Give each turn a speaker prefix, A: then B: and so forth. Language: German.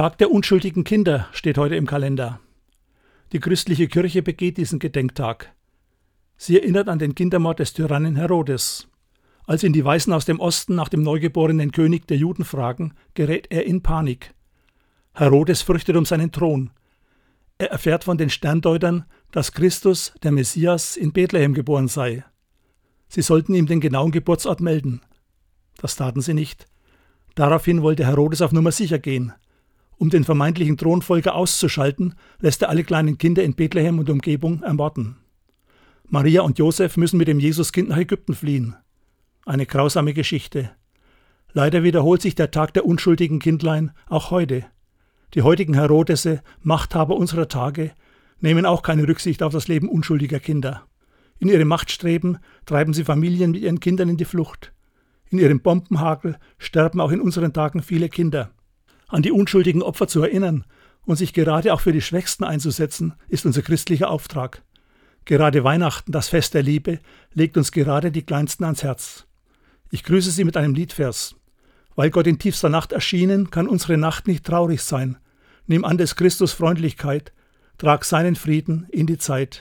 A: Tag der unschuldigen Kinder steht heute im Kalender. Die christliche Kirche begeht diesen Gedenktag. Sie erinnert an den Kindermord des Tyrannen Herodes. Als ihn die Weißen aus dem Osten nach dem neugeborenen König der Juden fragen, gerät er in Panik. Herodes fürchtet um seinen Thron. Er erfährt von den Sterndeutern, dass Christus, der Messias, in Bethlehem geboren sei. Sie sollten ihm den genauen Geburtsort melden. Das taten sie nicht. Daraufhin wollte Herodes auf Nummer sicher gehen. Um den vermeintlichen Thronfolger auszuschalten, lässt er alle kleinen Kinder in Bethlehem und Umgebung ermorden. Maria und Josef müssen mit dem Jesuskind nach Ägypten fliehen. Eine grausame Geschichte. Leider wiederholt sich der Tag der unschuldigen Kindlein auch heute. Die heutigen Herodese, Machthaber unserer Tage, nehmen auch keine Rücksicht auf das Leben unschuldiger Kinder. In ihrem Machtstreben treiben sie Familien mit ihren Kindern in die Flucht. In ihrem Bombenhagel sterben auch in unseren Tagen viele Kinder. An die unschuldigen Opfer zu erinnern und sich gerade auch für die Schwächsten einzusetzen, ist unser christlicher Auftrag. Gerade Weihnachten, das Fest der Liebe, legt uns gerade die Kleinsten ans Herz. Ich grüße Sie mit einem Liedvers. Weil Gott in tiefster Nacht erschienen, kann unsere Nacht nicht traurig sein. Nimm an des Christus Freundlichkeit, trag seinen Frieden in die Zeit.